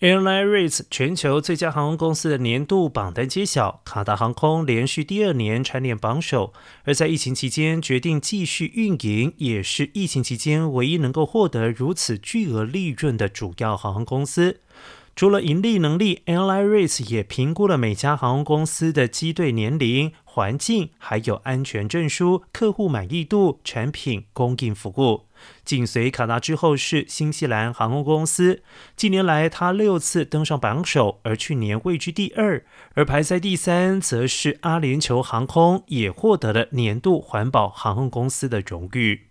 Airline Rates 全球最佳航空公司的年度榜单揭晓，卡达航空连续第二年蝉联榜首。而在疫情期间决定继续运营，也是疫情期间唯一能够获得如此巨额利润的主要航空公司。除了盈利能力，Airline Rates 也评估了每家航空公司的机队年龄、环境，还有安全证书、客户满意度、产品供应服务。紧随卡达之后是新西兰航空公司，近年来它六次登上榜首，而去年位居第二。而排在第三则是阿联酋航空，也获得了年度环保航空公司的荣誉。